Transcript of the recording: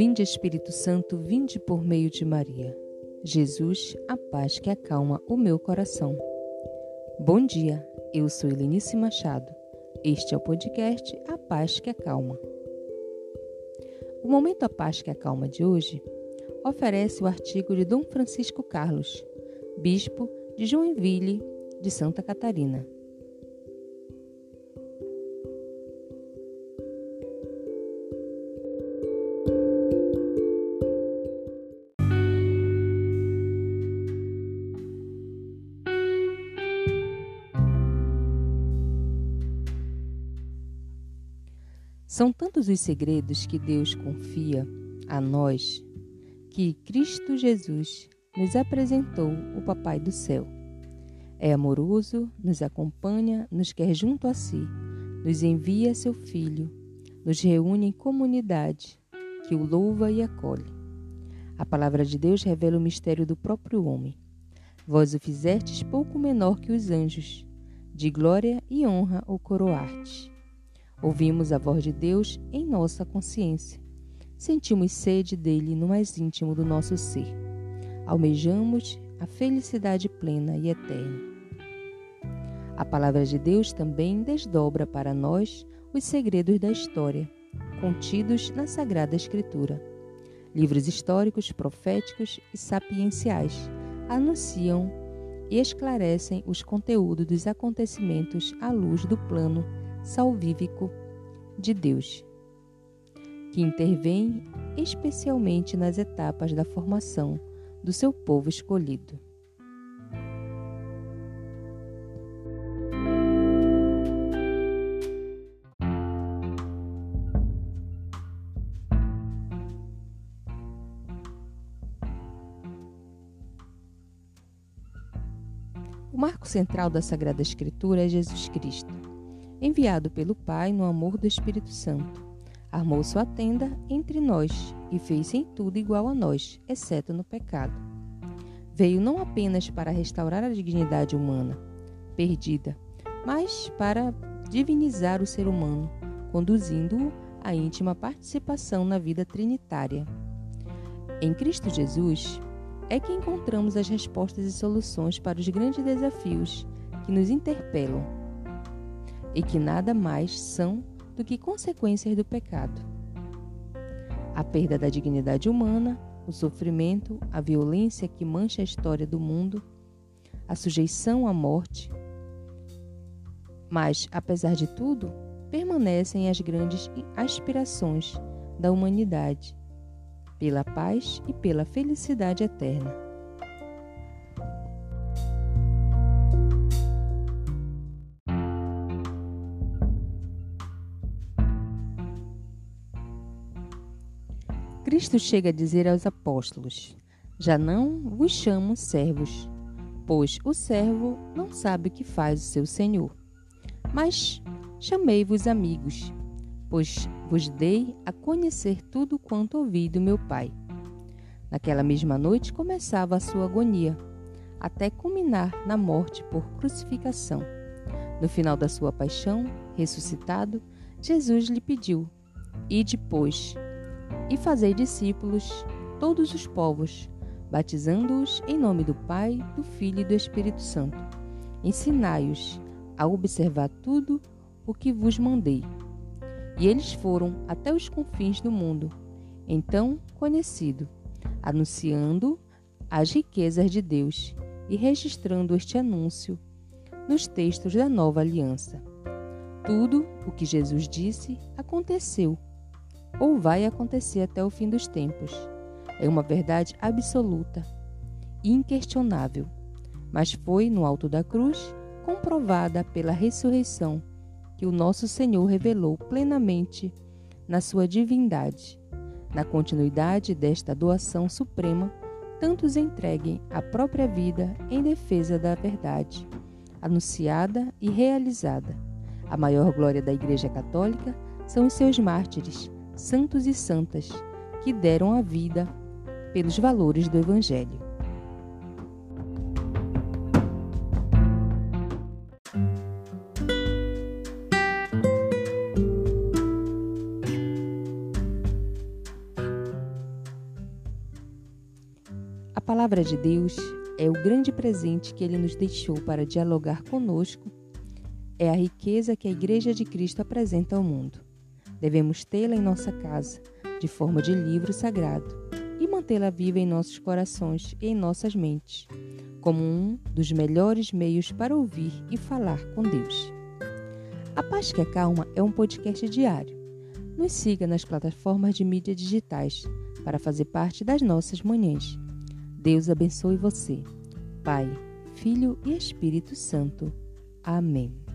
Vinde Espírito Santo, vinde por meio de Maria. Jesus, a paz que acalma o meu coração. Bom dia, eu sou Helenice Machado. Este é o podcast A Paz que Acalma. O Momento A Paz que Acalma de hoje oferece o artigo de Dom Francisco Carlos, bispo de Joinville, de Santa Catarina. São tantos os segredos que Deus confia a nós que Cristo Jesus nos apresentou o Papai do céu. É amoroso, nos acompanha, nos quer junto a si, nos envia seu Filho, nos reúne em comunidade, que o louva e acolhe. A palavra de Deus revela o mistério do próprio homem. Vós o fizestes pouco menor que os anjos, de glória e honra o coroarte. Ouvimos a voz de Deus em nossa consciência. Sentimos sede dele no mais íntimo do nosso ser. Almejamos a felicidade plena e eterna. A palavra de Deus também desdobra para nós os segredos da história, contidos na Sagrada Escritura. Livros históricos, proféticos e sapienciais anunciam e esclarecem os conteúdos dos acontecimentos à luz do plano salvífico de Deus, que intervém especialmente nas etapas da formação do seu povo escolhido. O marco central da Sagrada Escritura é Jesus Cristo enviado pelo Pai no amor do Espírito Santo. Armou sua tenda entre nós e fez em tudo igual a nós, exceto no pecado. Veio não apenas para restaurar a dignidade humana, perdida, mas para divinizar o ser humano, conduzindo-o à íntima participação na vida trinitária. Em Cristo Jesus é que encontramos as respostas e soluções para os grandes desafios que nos interpelam e que nada mais são do que consequências do pecado. A perda da dignidade humana, o sofrimento, a violência que mancha a história do mundo, a sujeição à morte. Mas, apesar de tudo, permanecem as grandes aspirações da humanidade pela paz e pela felicidade eterna. Cristo chega a dizer aos apóstolos: Já não vos chamo servos, pois o servo não sabe o que faz o seu senhor. Mas chamei-vos amigos, pois vos dei a conhecer tudo quanto ouvi do meu Pai. Naquela mesma noite começava a sua agonia, até culminar na morte por crucificação. No final da sua paixão, ressuscitado, Jesus lhe pediu: E depois e fazei discípulos todos os povos, batizando-os em nome do Pai, do Filho e do Espírito Santo. Ensinai-os a observar tudo o que vos mandei. E eles foram até os confins do mundo, então conhecido, anunciando as riquezas de Deus e registrando este anúncio nos textos da nova aliança. Tudo o que Jesus disse aconteceu ou vai acontecer até o fim dos tempos. É uma verdade absoluta, inquestionável, mas foi no alto da cruz comprovada pela ressurreição que o nosso Senhor revelou plenamente na sua divindade. Na continuidade desta doação suprema, tantos entreguem a própria vida em defesa da verdade, anunciada e realizada. A maior glória da Igreja Católica são os seus mártires, santos e santas que deram a vida pelos valores do Evangelho. palavra de Deus é o grande presente que ele nos deixou para dialogar conosco, é a riqueza que a Igreja de Cristo apresenta ao mundo. Devemos tê-la em nossa casa, de forma de livro sagrado, e mantê-la viva em nossos corações e em nossas mentes, como um dos melhores meios para ouvir e falar com Deus. A Paz que Acalma é um podcast diário. Nos siga nas plataformas de mídia digitais para fazer parte das nossas manhãs. Deus abençoe você. Pai, Filho e Espírito Santo. Amém.